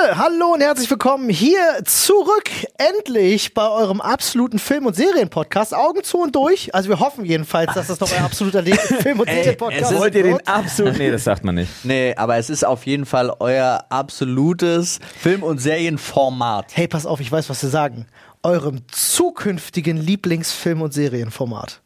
Freunde, hallo und herzlich willkommen hier zurück, endlich bei eurem absoluten Film- und Serienpodcast. Augen zu und durch. Also wir hoffen jedenfalls, dass das doch euer absoluter Le- Film- und Serienpodcast Wollt ihr den wird. absolut? Nee, das sagt man nicht. Nee, aber es ist auf jeden Fall euer absolutes Film- und Serienformat. Hey, pass auf, ich weiß, was wir sagen. Eurem zukünftigen Lieblingsfilm- und Serienformat.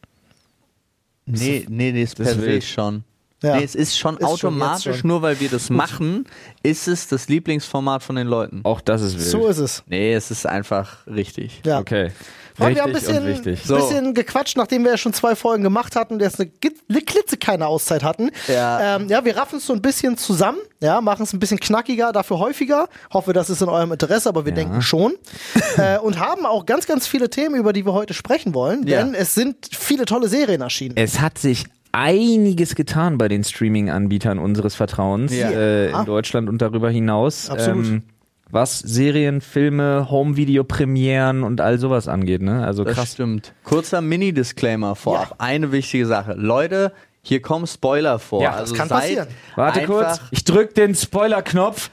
Nee, nee, nee, ist per Das se wild. schon. Ja. Nee, es ist schon Ist schon, automatisch, jetzt schon. nur weil wir das machen, ist es das Lieblingsformat von den Leuten. Auch das ist wild. So ist es. Nee, es ist einfach richtig. Ja. Okay. Freunde, wir haben ein bisschen, wichtig. So. bisschen gequatscht, nachdem wir ja schon zwei Folgen gemacht hatten und jetzt eine, eine klitzekleine Auszeit hatten. Ja. Ähm, ja, wir raffen es so ein bisschen zusammen, ja, machen es ein bisschen knackiger, dafür häufiger. Hoffe, das ist in eurem Interesse, aber wir denken schon. äh, und haben auch ganz, ganz viele Themen, über die wir heute sprechen wollen, Ja. denn es sind viele tolle Serien erschienen. Es hat sich einiges getan bei den Streaming-Anbietern unseres Vertrauens Ja. äh, Ah. in Deutschland und darüber hinaus. Absolut. Ähm, was Serien, Filme, Home-Video-Premieren und all sowas angeht, ne? Also Das krass. stimmt. Kurzer Mini-Disclaimer vorab. Ja. Eine wichtige Sache. Leute, hier kommen Spoiler vor. Ja, das also kann seid passieren. Warte kurz, ich drück den Spoiler-Knopf.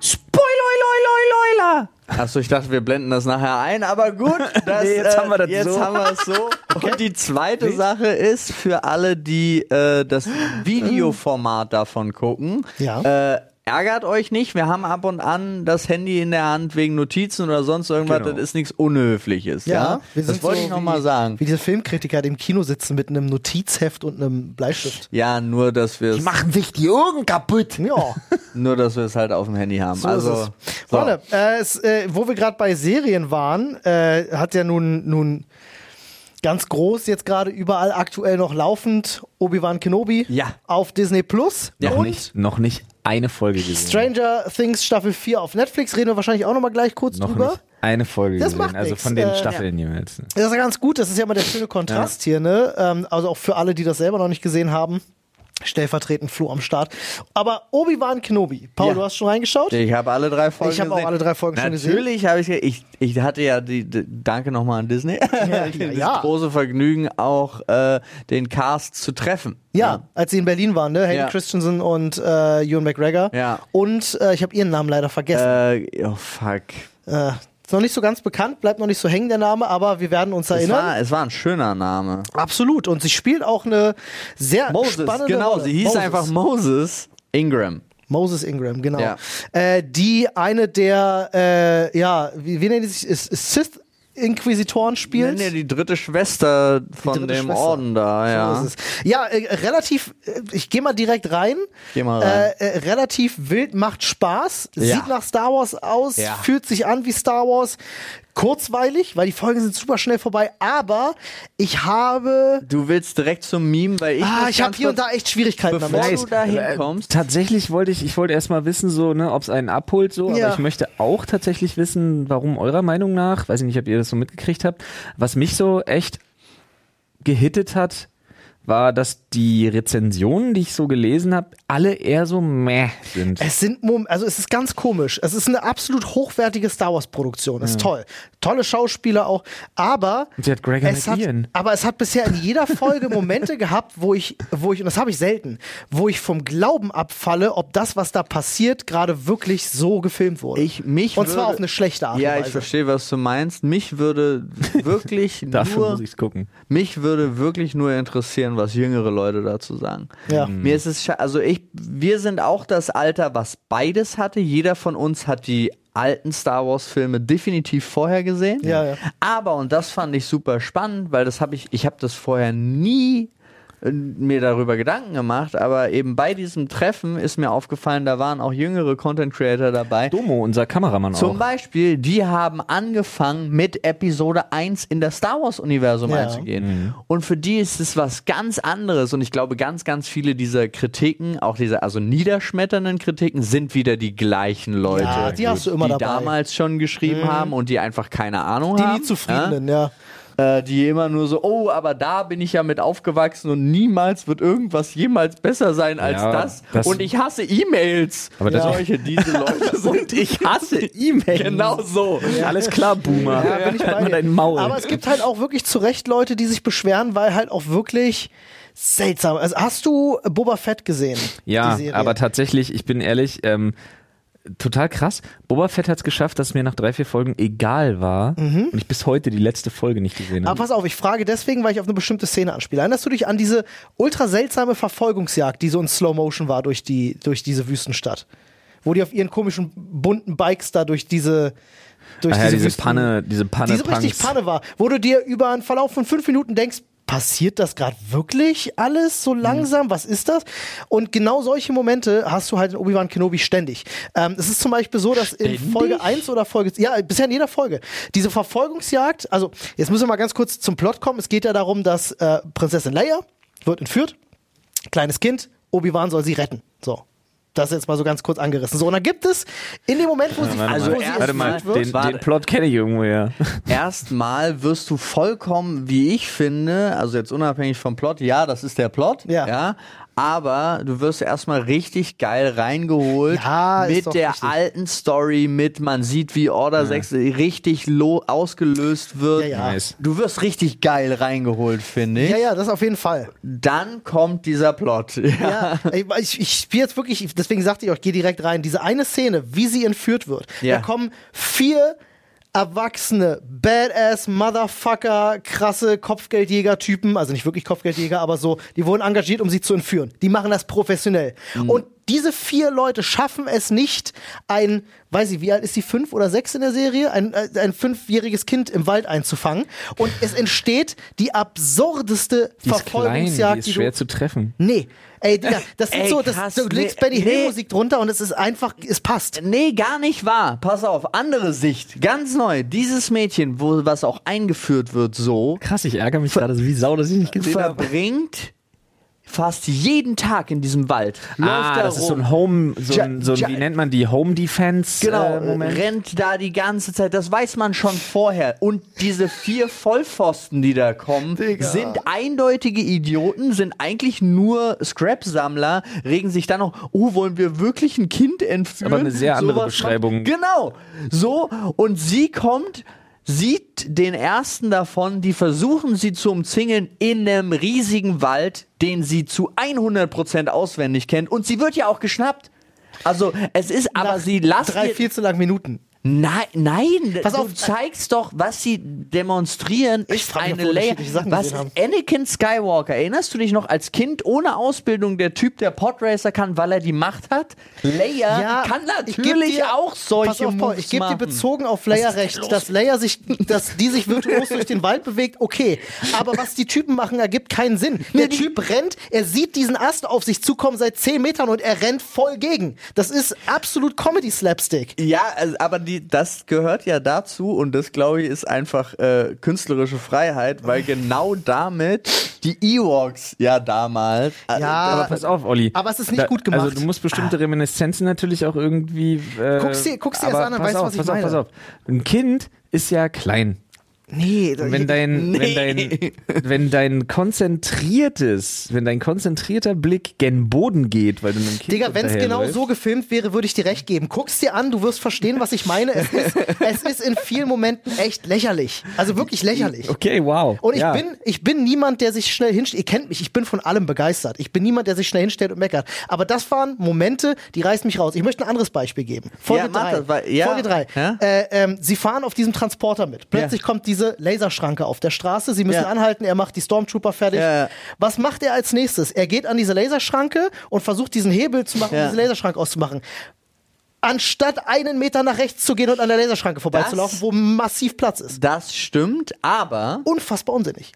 Spoiler, Achso, ich dachte, wir blenden das nachher ein, aber gut. Das, Nee, jetzt äh, haben wir das jetzt so. haben wir es so. Und die zweite Sache ist, für alle, die äh, das Videoformat davon gucken, Ja. äh, ärgert euch nicht. Wir haben ab und an das Handy in der Hand wegen Notizen oder sonst irgendwas. Genau. Das ist nichts Unhöfliches. Ja, wir das wollte so ich noch wie- mal sagen. Wie diese Filmkritiker, die im Kino sitzen mit einem Notizheft und einem Bleistift. Ja, nur dass wir es, machen sich die Augen kaputt. Ja. nur dass wir es halt auf dem Handy haben. So also, ist es. so. Freunde, äh, es, äh, wo wir gerade bei Serien waren, äh, hat ja nun, nun ganz groß jetzt gerade überall aktuell noch laufend Obi-Wan Kenobi Ja. auf Disney Plus Noch und nicht, noch nicht eine Folge gesehen. Stranger Things Staffel 4 auf Netflix. Reden wir wahrscheinlich auch noch mal gleich kurz noch drüber. nicht eine Folge Das gesehen. macht Also nix. von den Äh, Staffeln jeweils. Das ist ja ganz gut, das ist ja immer der schöne Kontrast hier, ne? Ähm, also auch für alle, die das selber noch nicht gesehen haben. Stellvertretend Flo am Start. Aber Obi-Wan Kenobi. Paul, Ja. du hast schon reingeschaut? Ich habe alle drei Folgen Ich habe auch gesehen. alle drei Folgen schon gesehen. Natürlich habe ich, ich, ich hatte ja die, die danke nochmal an Disney, ja, das ja. große Vergnügen auch äh, den Cast zu treffen. Ja, als sie in Berlin waren, ne? Hayden. Christensen und äh, Ewan McGregor. Ja. Und äh, ich habe ihren Namen leider vergessen. Äh, oh fuck. Ist noch nicht so ganz bekannt, bleibt noch nicht so hängen der Name, aber wir werden uns Es erinnern. war, es war ein schöner Name. Absolut. Und sie spielt auch eine sehr Moses, spannende genau, Rolle. sie hieß Moses. einfach Moses Ingram. Moses Ingram, genau. Ja. Äh, die eine der, äh, ja, wie, wie nennen die sich, ist Sith Inquisitoren spielt. Nee, nee, die dritte Schwester von dritte dem Schwester. Orden da, ja. So. Ja, äh, relativ, äh, ich gehe mal direkt rein. Geh mal rein. Äh, äh, relativ wild, macht Spaß, Ja. sieht nach Star Wars aus, Ja. fühlt sich an wie Star Wars. Kurzweilig, weil die Folgen sind super schnell vorbei, aber ich habe. Du willst direkt zum Meme, weil ich. Ah, ich habe hier und da echt Schwierigkeiten Bevor damit. du da hinkommst. Tatsächlich wollte ich, ich wollte erst mal wissen, so, ne, ob es einen abholt, so, Ja. aber ich möchte auch tatsächlich wissen, warum eurer Meinung nach, weiß ich nicht, ob ihr das so mitgekriegt habt, was mich so echt gehittet hat, war, dass die Rezensionen, die ich so gelesen habe, alle eher so meh sind. Es sind, Mom also es ist ganz komisch. Es ist eine absolut hochwertige Star Wars Produktion. Ist toll. Tolle Schauspieler auch. Aber Und sie hat Gregor es hat, aber es hat bisher in jeder Folge Momente gehabt, wo ich, wo ich, und das habe ich selten, wo ich vom Glauben abfalle, ob das, was da passiert, gerade wirklich so gefilmt wurde. Ich, mich und zwar würde, auf eine schlechte Art Ja, und ich verstehe, was du meinst. Mich würde wirklich Dafür nur, muss ich's gucken. mich würde wirklich nur interessieren, was jüngere Leute dazu sagen. Ja. Mir ist es, also ich, wir sind auch das Alter, was beides hatte. Jeder von uns hat die alten Star Wars Filme definitiv vorher gesehen. Ja, ja. Aber, und das fand ich super spannend, weil das habe ich, ich habe das vorher nie mir darüber Gedanken gemacht, aber eben bei diesem Treffen ist mir aufgefallen, da waren auch jüngere Content Creator dabei. Domo, unser Kameramann Zum auch. Beispiel, die haben angefangen mit Episode 1 in das Star Wars-Universum Ja. einzugehen. Und für die ist es was ganz anderes. Und ich glaube, ganz, ganz viele dieser Kritiken, auch diese also niederschmetternden Kritiken, sind wieder die gleichen Leute, Ja, die hast du immer die dabei. Mhm. damals schon geschrieben haben und die einfach keine Ahnung Die haben. nie zufriedenen, ja. Äh, die immer nur so, oh, aber da bin ich ja mit aufgewachsen und niemals wird irgendwas jemals besser sein als Ja, das. das- Und ich hasse E-Mails. Aber das- solche, diese Leute sind, ich hasse E-Mails. Genau so. Alles klar, Boomer. Ja, bin ich bei Halt dir. Maul. Aber es gibt halt auch wirklich zu Recht Leute, die sich beschweren, weil halt auch wirklich seltsam. Also hast du Boba Fett gesehen? Ja, aber tatsächlich, ich bin ehrlich, ähm, total krass. Boba Fett hat es geschafft, dass mir nach drei, vier Folgen egal war und ich bis heute die letzte Folge nicht gesehen Aber habe. pass auf, ich frage deswegen, weil ich auf eine bestimmte Szene anspiele. Erinnerst du dich an diese ultra seltsame Verfolgungsjagd, die so in Slow Motion war durch, die, durch diese Wüstenstadt? Wo die auf ihren komischen bunten Bikes da durch diese. Durch Ah ja, diese Wüsten- Panne, diese Panne, die so richtig. Panne war, wo du dir über einen Verlauf von fünf Minuten denkst, passiert das gerade wirklich alles so langsam? Was ist das? Und genau solche Momente hast du halt in Obi-Wan Kenobi ständig. Ähm, es ist zum Beispiel so, dass in Ständig? Folge 1 oder Folge, ja, bisher in jeder Folge, diese Verfolgungsjagd, also jetzt müssen wir mal ganz kurz zum Plot kommen. Es geht ja darum, dass äh, Prinzessin Leia wird entführt, kleines Kind, Obi-Wan soll sie retten. So. Das ist jetzt mal so ganz kurz angerissen. So, und dann gibt es in dem Moment, wo sie, Warte Also mal, wo sie erst warte mal wird, den, Warte. den Plot kenne ich irgendwo ja. Erstmal wirst du vollkommen, wie ich finde, also jetzt unabhängig vom Plot, ja, das ist der Plot, Ja. Aber du wirst erstmal richtig geil reingeholt Ja, ist mit der richtig. alten Story, mit man sieht, wie Order 6 richtig lo ausgelöst wird. Ja, ja. Nice. Du wirst richtig geil reingeholt, finde ich. ja, ja, das auf jeden Fall. Dann kommt dieser Plot. Ja. Ja, ich, ich, ich spiele jetzt wirklich, deswegen sagte ich euch, geh direkt rein. Diese eine Szene, wie sie entführt wird. Ja. Da kommen vier erwachsene, badass, Motherfucker, krasse Kopfgeldjäger-Typen, also nicht wirklich Kopfgeldjäger, aber so, die wurden engagiert, um sie zu entführen. Die machen das professionell. Mhm. Und diese vier Leute schaffen es nicht, ein, weiß ich, wie alt ist die, fünf oder sechs in der Serie, ein, äh, ein fünfjähriges Kind im Wald einzufangen. Und es entsteht die absurdeste Die ist klein, Verfolgungsjagd, die ist die schwer du zu treffen. Nee. Ey, Digga, das sind Ey, so, das, krass, du legst nee, Benny nee. Hill Musik drunter und es ist einfach, es passt. Nee, gar nicht wahr. Pass auf, andere Sicht. Ganz neu. Dieses Mädchen, wo was auch eingeführt wird, so, Krass, ich ärgere mich gerade so wie Sau, dass ich nicht gesehen habe. verbringt fast jeden Tag in diesem Wald. Ah, da das ist so rum. ein Home, so Ja, ein, so ein wie nennt man die Home Defense Genau, äh, rennt da die ganze Zeit. Das weiß man schon vorher. Und diese vier Vollpfosten, die da kommen, Digga. sind eindeutige Idioten, sind eigentlich nur Scrap-Sammler, regen sich dann noch, oh, wollen wir wirklich ein Kind entführen? Aber eine sehr andere Sowas Beschreibung. macht- Genau. So, und sie kommt, sieht den ersten davon, die versuchen sie zu umzingeln in einem riesigen Wald, den sie zu 100% auswendig kennt. Und sie wird ja auch geschnappt. Also, es ist, aber Nach sie lassen. Drei viel zu lange Minuten. Nein, nein, Pass du auf. zeigst doch, was sie demonstrieren, Ich ist eine Sachen Was Anakin Skywalker? Erinnerst du dich noch als Kind ohne Ausbildung der Typ, der Podracer kann, weil er die Macht hat? Leia kann ich geb natürlich dir- auch solche Pass auf, Paul, ich gebe dir bezogen auf Leia recht, dass Leia sich, dass die sich virtuos durch den Wald bewegt, okay. Aber was die Typen machen, ergibt keinen Sinn. Der Typ rennt, er sieht diesen Ast auf sich zukommen seit 10 Metern und er rennt voll gegen. Das ist absolut Comedy-Slapstick. Ja, also, aber die, das gehört ja dazu und das glaube ich ist einfach äh, künstlerische Freiheit, weil genau damit die Ewoks ja damals. äh, Ja, Aber pass auf, Olli. Aber es ist nicht gut gemacht. Also du musst bestimmte Reminiszenzen natürlich auch irgendwie. Äh, Guck's dir- guck's dir erst an, dann pass weißt du, was ich pass meine. Auf, pass auf. Ein Kind ist ja klein. Nee, Und wenn dein, wenn dein, wenn dein konzentriertes, wenn dein konzentrierter Blick gen Boden geht, weil du einem Kind Digga, wenn es genau hinterherläufst- so gefilmt wäre, würde ich dir recht geben. Guck's dir an, du wirst verstehen, was ich meine. Es ist, es ist in vielen Momenten echt lächerlich. Also wirklich lächerlich. Okay, wow. Und ich ja. bin, ich bin niemand, der sich schnell hinstellt. Ihr kennt mich, ich bin von allem begeistert. Ich bin niemand, der sich schnell hinstellt und meckert. Aber das waren Momente, die reißen mich raus. Ich möchte ein anderes Beispiel geben. Folge Ja, mach 3. das, weil- ja, Folge 3. ja. Äh, ähm, sie fahren auf diesem Transporter mit. Plötzlich kommt diese Laserschranke auf der Straße. Sie müssen Ja. anhalten. Er macht die Stormtrooper fertig. Ja. Was macht er als nächstes? Er geht an diese Laserschranke und versucht diesen Hebel zu machen, um diese Laserschranke auszumachen. Anstatt einen Meter nach rechts zu gehen und an der Laserschranke vorbeizulaufen, Das- wo massiv Platz ist. Das stimmt, aber Unfassbar unsinnig.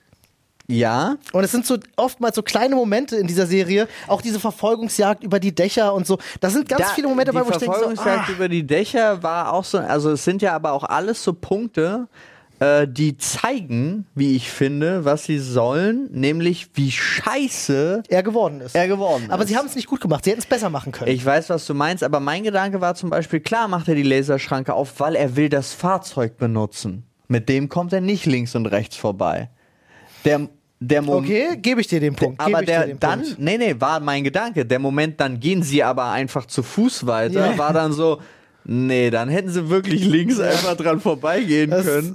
ja, Und es sind so oftmals so kleine Momente in dieser Serie, auch diese Verfolgungsjagd über die Dächer und so. Da sind ganz Da- viele Momente die bei, wo ich denke, so, Verfolgungsjagd ah, über die Dächer war auch so, also es sind ja aber auch alles so Punkte, äh, die zeigen, wie ich finde, was sie sollen, nämlich wie scheiße er geworden ist. er geworden ist. Aber sie haben es nicht gut gemacht. Sie hätten es besser machen können. Ich weiß, was du meinst, aber mein Gedanke war zum Beispiel, klar macht er die Laserschranke auf, weil er will das Fahrzeug benutzen. Mit dem kommt er nicht links und rechts vorbei. Der, der Moment. okay, gebe ich dir den Punkt. Aber ich dir der den dann, Punkt. nee, nee, war mein Gedanke. Der Moment, dann gehen sie aber einfach zu Fuß weiter, Ja. war dann so, nee, dann hätten sie wirklich links einfach dran vorbeigehen Das, können.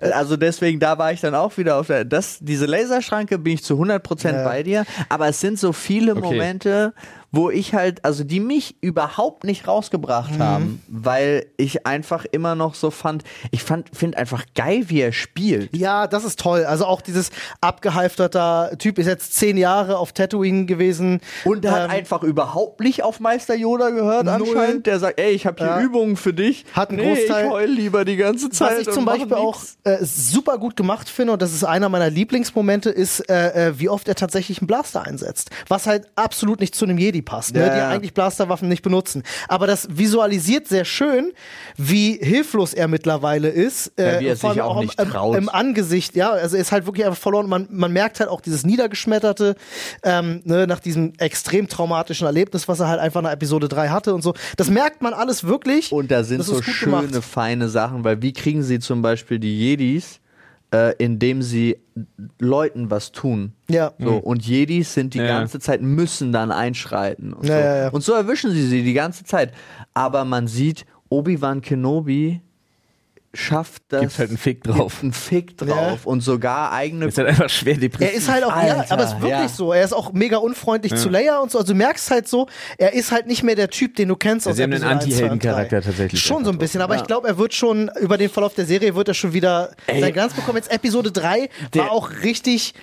also deswegen, da war ich dann auch wieder auf der, das, diese Laserschranke bin ich zu 100% Ja. bei dir, aber es sind so viele Momente, wo ich halt, also die mich überhaupt nicht rausgebracht Mhm. haben, weil ich einfach immer noch so fand, ich fand, finde einfach geil, wie er spielt. Ja, das ist toll. Also auch dieses abgehalfterter Typ ist jetzt zehn Jahre auf Tatooine gewesen. Und er hat Ähm, einfach überhaupt nicht auf Meister Yoda gehört Null. anscheinend. Der sagt, ey, ich habe hier Ja. Übungen für dich. Hat einen nee, Großteil- ich heul lieber die ganze Zeit. Was ich zum Beispiel auch äh, super gut gemacht finde, und das ist einer meiner Lieblingsmomente, ist, äh, äh, wie oft er tatsächlich einen Blaster einsetzt. Was halt absolut nicht zu einem Jedi passt, ne? Ja, die eigentlich Blasterwaffen nicht benutzen. Aber das visualisiert sehr schön, wie hilflos er mittlerweile ist. Äh, Ja, wie er vor allem sich auch im- nicht im, traut. Im Angesicht, ja, also er ist halt wirklich einfach verloren. Man, man merkt halt auch dieses Niedergeschmetterte, ähm, ne, nach diesem extrem traumatischen Erlebnis, was er halt einfach nach Episode 3 hatte und so. Das merkt man alles wirklich. Und da sind Das so schöne, gemacht. feine Sachen, weil wie kriegen sie zum Beispiel die Jedis, äh, indem sie Leuten was tun? Ja. So, und Jedis sind die Ja. ganze Zeit, müssen dann einschreiten. Und, Ja, so. ja, ja. und so erwischen sie sie die ganze Zeit. Aber man sieht, Obi-Wan Kenobi schafft das. Gibt halt einen Fick drauf. Einen Fick drauf. Und sogar eigene. Ist halt einfach schwer depressiv. Er ist halt auch, ja, Alter, aber es ist wirklich ja. so. Er ist auch mega unfreundlich zu Leia und so. Also du merkst halt so, er ist halt nicht mehr der Typ, den du kennst Ja, aus sie haben einen Episode 1, 2 und 3. Anti-Helden-Charakter tatsächlich Schon so ein bisschen, aber ich glaube, er wird schon über den Verlauf der Serie wird er schon wieder seinen Glanz bekommen. Jetzt Episode 3 Der- war auch richtig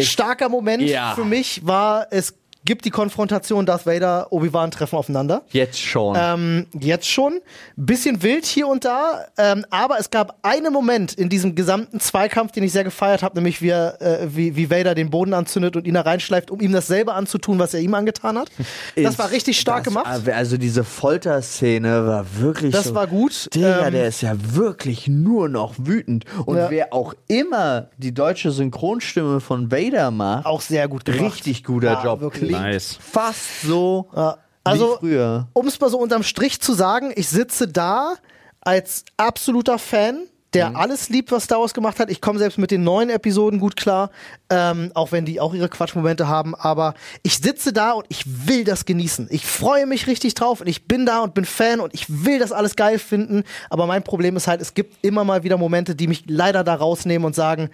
starker Moment Ja. für mich, war es gibt die Konfrontation Darth Vader, Obi-Wan treffen aufeinander. Jetzt schon. Ähm, jetzt schon. Bisschen wild hier und da, ähm, aber es gab einen Moment in diesem gesamten Zweikampf, den ich sehr gefeiert habe, nämlich wie, er, äh, wie, wie Vader den Boden anzündet und ihn da reinschleift, um ihm dasselbe anzutun, was er ihm angetan hat. Das war richtig stark das, gemacht. Also diese Folterszene war wirklich Das so, war gut. Digga, Ähm, der ist ja wirklich nur noch wütend. Und Ja. wer auch immer die deutsche Synchronstimme von Vader macht, Auch sehr gut gemacht. richtig guter Ja, Job. wirklich. Klingt Nice. fast so Ja. Also, wie früher. um es mal so unterm Strich zu sagen, ich sitze da als absoluter Fan, der Mhm. alles liebt, was Star Wars gemacht hat. Ich komme selbst mit den neuen Episoden gut klar, ähm, auch wenn die auch ihre Quatschmomente haben. Aber ich sitze da und ich will das genießen. Ich freue mich richtig drauf und ich bin da und bin Fan und ich will das alles geil finden. Aber mein Problem ist halt, es gibt immer mal wieder Momente, die mich leider da rausnehmen und sagen,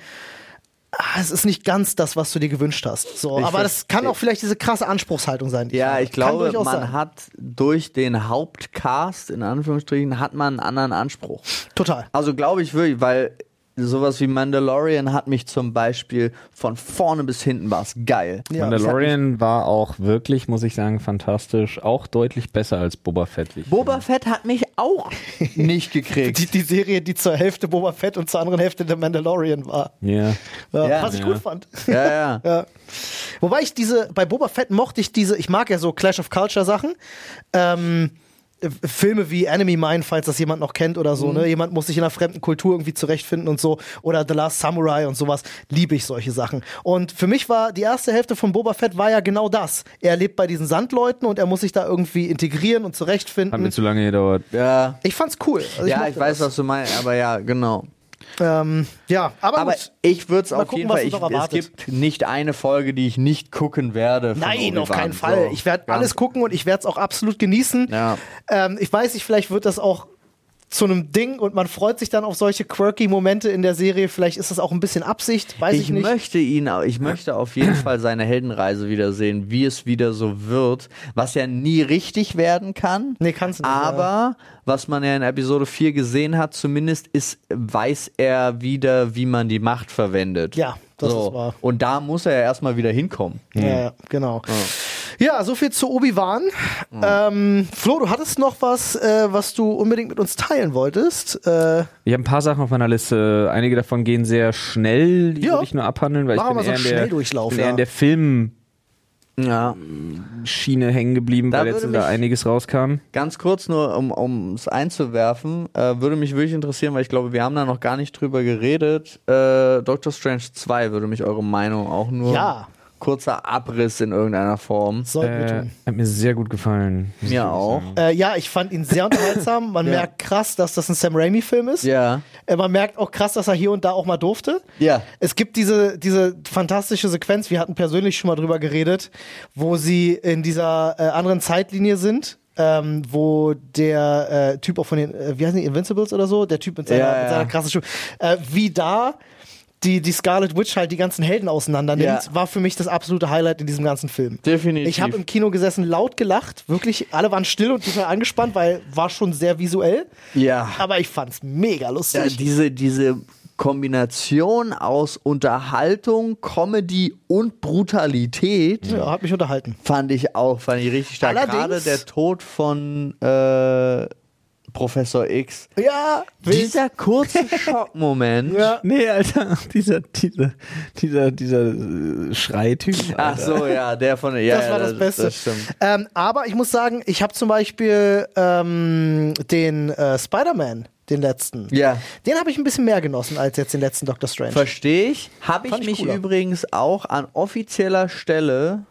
ah, es ist nicht ganz das, was du dir gewünscht hast. So, Ich aber das kann verstehe. auch vielleicht diese krasse Anspruchshaltung sein. die Ja, ich glaube, durchaus man sein. hat durch den Hauptcast, in Anführungsstrichen, hat man einen anderen Anspruch. Total. Also glaube ich wirklich, weil sowas wie Mandalorian hat mich zum Beispiel von vorne bis hinten war es geil. Ja, Mandalorian war auch wirklich, muss ich sagen, fantastisch. Auch deutlich besser als Boba Fett. Boba Fett hat mich auch nicht gekriegt. Die, die Serie, die zur Hälfte Boba Fett und zur anderen Hälfte der Mandalorian war. finde. Ja. Ja, was ich Ja. gut fand. ja, ja. Ja. Wobei ich diese, bei Boba Fett mochte ich diese, ich mag ja so Clash of Culture Sachen. Ähm, äh, Filme wie Enemy Mine, falls das jemand noch kennt oder so, ne? Jemand muss sich in einer fremden Kultur irgendwie zurechtfinden und so. Oder The Last Samurai und sowas. Liebe ich solche Sachen. Und für mich war die erste Hälfte von Boba Fett war ja genau das. Er lebt bei diesen Sandleuten und er muss sich da irgendwie integrieren und Hat zurechtfinden. mir zu lange gedauert. ja. Ich fand's cool. Also ja, mochte ich weiß, das. was du meinst, aber ja, genau. Ähm, ja, aber, Aber gut. ich würde es auf gucken, jeden Fall, ich, es gibt nicht eine Folge, die ich nicht gucken werde. Nein, auf keinen Fall. So, ich werde alles gucken und ich werde es auch absolut genießen. Ja. Ähm, ich weiß nicht, vielleicht wird das auch zu einem Ding und man freut sich dann auf solche quirky Momente in der Serie. Vielleicht ist das auch ein bisschen Absicht, weiß ich, Ich nicht. möchte ihn, ich möchte auf jeden Fall seine Heldenreise wiedersehen, wie es wieder so wird, was ja nie richtig werden kann. Nee, kann's nicht, Aber was man ja in Episode 4 gesehen hat, zumindest ist, weiß er wieder, wie man die Macht verwendet. Ja, das so. ist wahr. Und da muss er ja erstmal wieder hinkommen. Ja, ja, genau. Ja, so viel zu Obi-Wan. Ähm, Flo, du hattest noch was, äh, was du unbedingt mit uns teilen wolltest. Äh, Ich habe ein paar Sachen auf meiner Liste. Einige davon gehen sehr schnell, die Ja. würde ich nur abhandeln, weil Machen ich bin so eher einen in der, bin eher ja. in der Filmschiene Ja. hängen geblieben, Da weil jetzt da einiges rauskam. Ganz kurz nur, um es einzuwerfen, äh, würde mich wirklich interessieren, weil ich glaube, wir haben da noch gar nicht drüber geredet. Äh, Doctor Strange 2 würde mich eure Meinung auch nur Ja. Kurzer Abriss in irgendeiner Form. sollten wir Äh, tun. hat mir sehr gut gefallen. Mir auch. Äh, ja, ich fand ihn sehr unterhaltsam. Man merkt krass, dass das ein Sam Raimi-Film ist. Ja. Äh, man merkt auch krass, dass er hier und da auch mal durfte. Ja. Es gibt diese, diese fantastische Sequenz, wir hatten persönlich schon mal drüber geredet, wo sie in dieser äh, anderen Zeitlinie sind. Ähm, wo der äh, Typ auch von den, äh, wie heißen die, Invincibles oder so, der Typ mit seiner, Ja, ja. mit seiner krassen Schuhe, äh, wie da die, die Scarlet Witch halt die ganzen Helden auseinander nimmt, Ja. war für mich das absolute Highlight in diesem ganzen Film. Definitiv. Ich habe im Kino gesessen, laut gelacht, wirklich, alle waren still und total angespannt, weil war schon sehr visuell, ja. aber ich fand's mega ja, lustig. diese, diese Kombination aus Unterhaltung, Comedy und Brutalität Ja, hat mich unterhalten. fand ich auch, fand ich richtig stark. Allerdings- Gerade der Tod von äh, Professor X. Ja, Dieser kurze Schockmoment. Ja. Nee, Alter, dieser, dieser, dieser, dieser äh, Schreityp. Ach so, ja, der von ja, das ja, war das, Beste. Das stimmt. ähm, aber ich muss sagen, ich habe zum Beispiel ähm, den äh, Spider-Man, den letzten. Ja. Den habe ich ein bisschen mehr genossen als jetzt den letzten Doctor Strange. Verstehe ich. Habe ich ich mich cooler. übrigens auch an offizieller Stelle,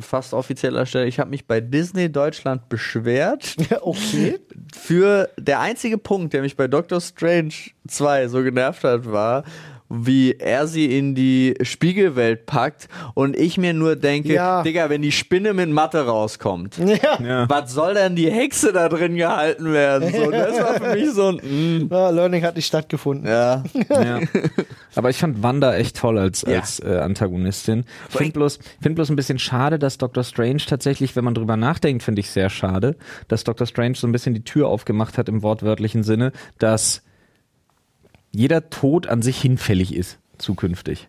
fast offizieller Stelle, ich habe mich bei Disney Deutschland beschwert. okay. Für der einzige Punkt, der mich bei Doctor Strange 2 so genervt hat, war, wie er sie in die Spiegelwelt packt und ich mir nur denke, Ja. Digga, wenn die Spinne mit Matte rauskommt, Ja. Ja. was soll denn die Hexe da drin gehalten werden? So, das war für mich so ein, mm, Ja, Learning hat nicht stattgefunden. ja. Ja. Aber ich fand Wanda echt toll als, Ja. als äh, Antagonistin. Ich finde bloß, find bloß ein bisschen schade, dass Doctor Strange tatsächlich, wenn man drüber nachdenkt, finde ich sehr schade, dass Doctor Strange so ein bisschen die Tür aufgemacht hat im wortwörtlichen Sinne, dass jeder Tod an sich hinfällig ist, zukünftig.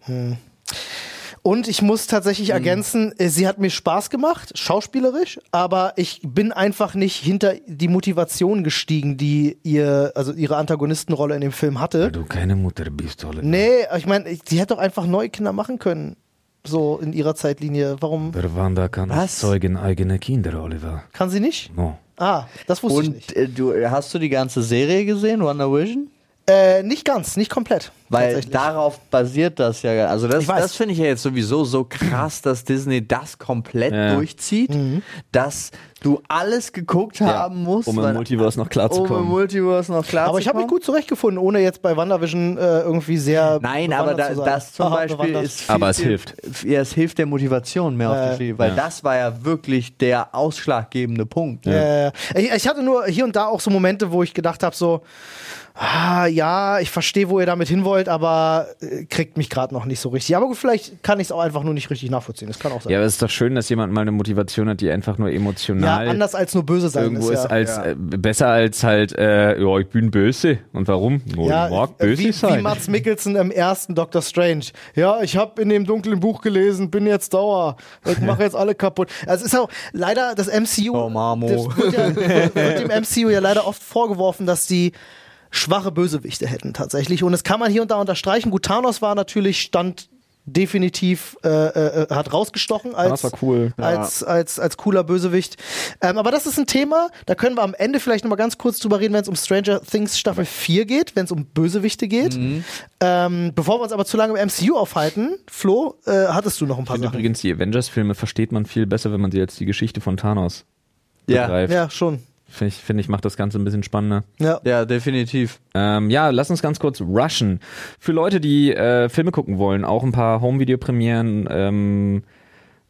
Und ich muss tatsächlich Mhm. ergänzen, äh, sie hat mir Spaß gemacht, schauspielerisch, aber ich bin einfach nicht hinter die Motivation gestiegen, die ihr, also ihre Antagonistenrolle in dem Film hatte. du keine Mutter bist, Oliver. Nee, ich meine, sie hätte doch einfach neue Kinder machen können. So in ihrer Zeitlinie. Warum Der Wanda kann Was? zeugen eigene Kinder, Oliver. kann sie nicht? No. Ah, das wusste ich Und nicht. äh, du, hast du die ganze Serie gesehen, Wonder Vision? Äh, nicht ganz, nicht komplett. Weil darauf basiert das ja. Also das, das finde ich ja jetzt sowieso so krass, dass Disney das komplett Ja. durchzieht, Mhm. dass du alles geguckt haben musst, um im Multiverse noch um im klarzukommen. Multiverse noch klar aber ich habe mich gut zurechtgefunden, ohne jetzt bei WandaVision äh, irgendwie sehr. Nein, aber da, zu das zum Aha, Beispiel ist viel, Aber es viel, hilft. Ja, es hilft der Motivation mehr auf Ja. die Spiel, weil Ja. das war ja wirklich der ausschlaggebende Punkt. Ja. Äh, ich, ich hatte nur hier und da auch so Momente, wo ich gedacht habe, so, ah, ja, ich verstehe, wo ihr damit hin wollt, aber äh, kriegt mich gerade noch nicht so richtig. Aber gut, vielleicht kann ich es auch einfach nur nicht richtig nachvollziehen. Das kann auch sein. Ja, aber es ist doch schön, dass jemand mal eine Motivation hat, die einfach nur Ja, emotional anders als nur böse sein irgendwo ist. Ja. als Ja. äh, besser als halt, äh, ja, ich bin böse. Und warum? Oh, Ja, ich mag äh, böse wie, wie sein. Mats Mikkelsen im ersten Doctor Strange. Ja, ich habe in dem dunklen Buch gelesen, bin jetzt Dauer. Ich mache jetzt alle kaputt. Also es ist auch leider das MCU. Oh, Mamo. Das wird, ja, wird dem MCU ja leider oft vorgeworfen, dass die schwache Bösewichte hätten tatsächlich. Und das kann man hier und da unterstreichen. Gut, Thanos war natürlich stand definitiv äh, äh, hat rausgestochen als Das war cool. als, als, als cooler Bösewicht. Ähm, aber das ist ein Thema, da können wir am Ende vielleicht nochmal ganz kurz drüber reden, wenn es um Stranger Things Staffel 4 geht, wenn es um Bösewichte geht. Mhm. Ähm, bevor wir uns aber zu lange im MCU aufhalten, Flo, äh, hattest du noch ein paar Ich Sachen? übrigens, die Avengers-Filme versteht man viel besser, wenn man sie als die Geschichte von Thanos Ja. begreift. Ja, schon. Finde ich, finde ich, macht das Ganze ein bisschen spannender. Ja. Ja, definitiv. Ähm, ja, lass uns ganz kurz rushen. Für Leute, die äh, Filme gucken wollen, auch ein paar Home-Video-Premieren, ähm,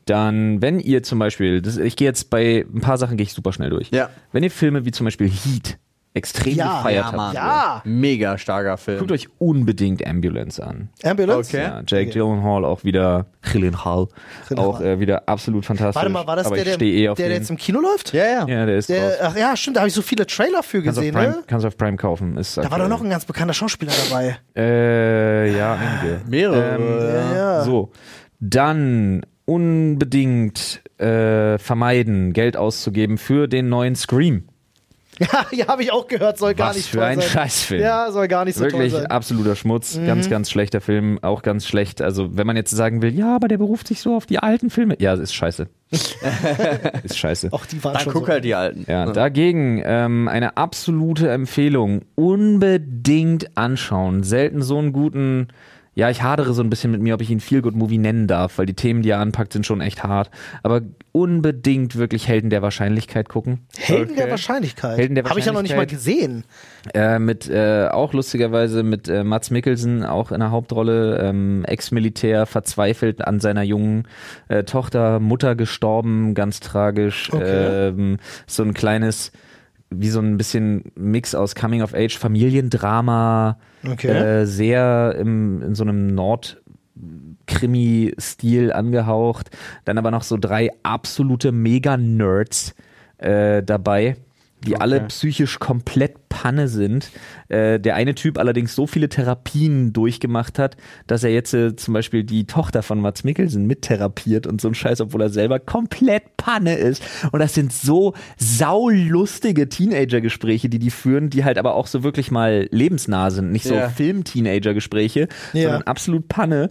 dann, wenn ihr zum Beispiel, das, ich gehe jetzt bei ein paar Sachen gehe ich super schnell durch. Ja. Wenn ihr Filme wie zum Beispiel Heat extrem Ja, gefeiert ja, Mann. Ja. Mega starker Film. guckt euch unbedingt Ambulance an. Ambulance? Okay. Ja, Jake Gyllenhaal auch wieder, Gyllenhaal, auch äh, wieder absolut fantastisch. Warte mal, war das aber der, der, eh auf der, der jetzt im Kino läuft? Ja, ja. ja, der ist Der, ach ja, stimmt, da habe ich so viele Trailer für Kannst auf, gesehen, Prime, ne? kannst auf Prime kaufen. Ist Da war doch noch ein ganz bekannter Schauspieler dabei. Äh, ja, einige. Mehrere. Ja, ja. So, dann unbedingt äh, vermeiden, Geld auszugeben für den neuen Scream. Ja, ja habe ich auch gehört, soll gar Was nicht für ein sein. Scheißfilm. Ja, soll gar nicht so Wirklich toll sein. absoluter Schmutz, Mhm. ganz, ganz schlechter Film, auch ganz schlecht. Also wenn man jetzt sagen will, ja, aber der beruft sich so auf die alten Filme, ja, ist scheiße. ist scheiße. Auch die waren Dann schon guck so. halt die alten. Ja, dagegen ähm, eine absolute Empfehlung. Unbedingt anschauen. Selten so einen guten. Ja, ich hadere so ein bisschen mit mir, ob ich ihn Feel Good Movie nennen darf, weil die Themen, die er anpackt, sind schon echt hart. Aber unbedingt wirklich Helden der Wahrscheinlichkeit gucken. Helden der Okay. Wahrscheinlichkeit. Helden der Habe ich ja noch nicht mal Wahrscheinlichkeit. gesehen. Äh, mit äh, auch lustigerweise mit äh, Mats Mikkelsen auch in der Hauptrolle, ähm, Ex-Militär, verzweifelt an seiner jungen äh, Tochter, Mutter gestorben, ganz tragisch. Okay. Ähm, so ein kleines wie so ein bisschen Mix aus Coming of Age, Familiendrama, Okay. äh, sehr im, in so einem Nord Krimi-Stil angehaucht. Dann aber noch so drei absolute Mega-Nerds äh, dabei, die alle psychisch komplett Panne sind. Äh, der eine Typ allerdings so viele Therapien durchgemacht hat, dass er jetzt äh, zum Beispiel die Tochter von Mats Mikkelsen mittherapiert und so ein Scheiß, obwohl er selber komplett Panne ist. Und das sind so saulustige Teenager-Gespräche, die die führen, die halt aber auch so wirklich mal lebensnah sind. Nicht so Ja. Film-Teenager-Gespräche, Ja. sondern absolut Panne.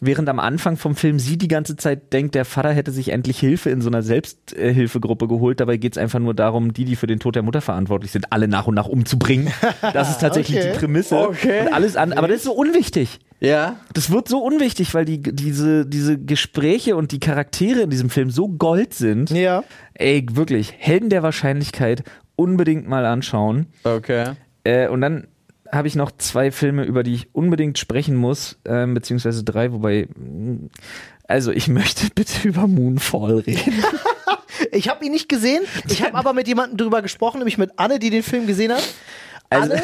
Während am Anfang vom Film sie die ganze Zeit denkt, der Vater hätte sich endlich Hilfe in so einer Selbsthilfegruppe geholt. Dabei geht es einfach nur darum, die, die für den Tod der Mutter verantwortlich sind, alle nach und nach umzubringen. Das ist tatsächlich Okay. die Prämisse. Okay. Und alles an, aber das ist so unwichtig. Ja. Das wird so unwichtig, weil die, diese, diese Gespräche und die Charaktere in diesem Film so Gold sind. Ja. Ey, wirklich, Helden der Wahrscheinlichkeit unbedingt mal anschauen. Okay. Äh, und dann habe ich noch zwei Filme, über die ich unbedingt sprechen muss, ähm, beziehungsweise drei, wobei. mh, Also, ich möchte bitte über Moonfall reden. Ich habe ihn nicht gesehen. Ich habe aber mit jemandem drüber gesprochen, nämlich mit Anne, die den Film gesehen hat. Also- Anne,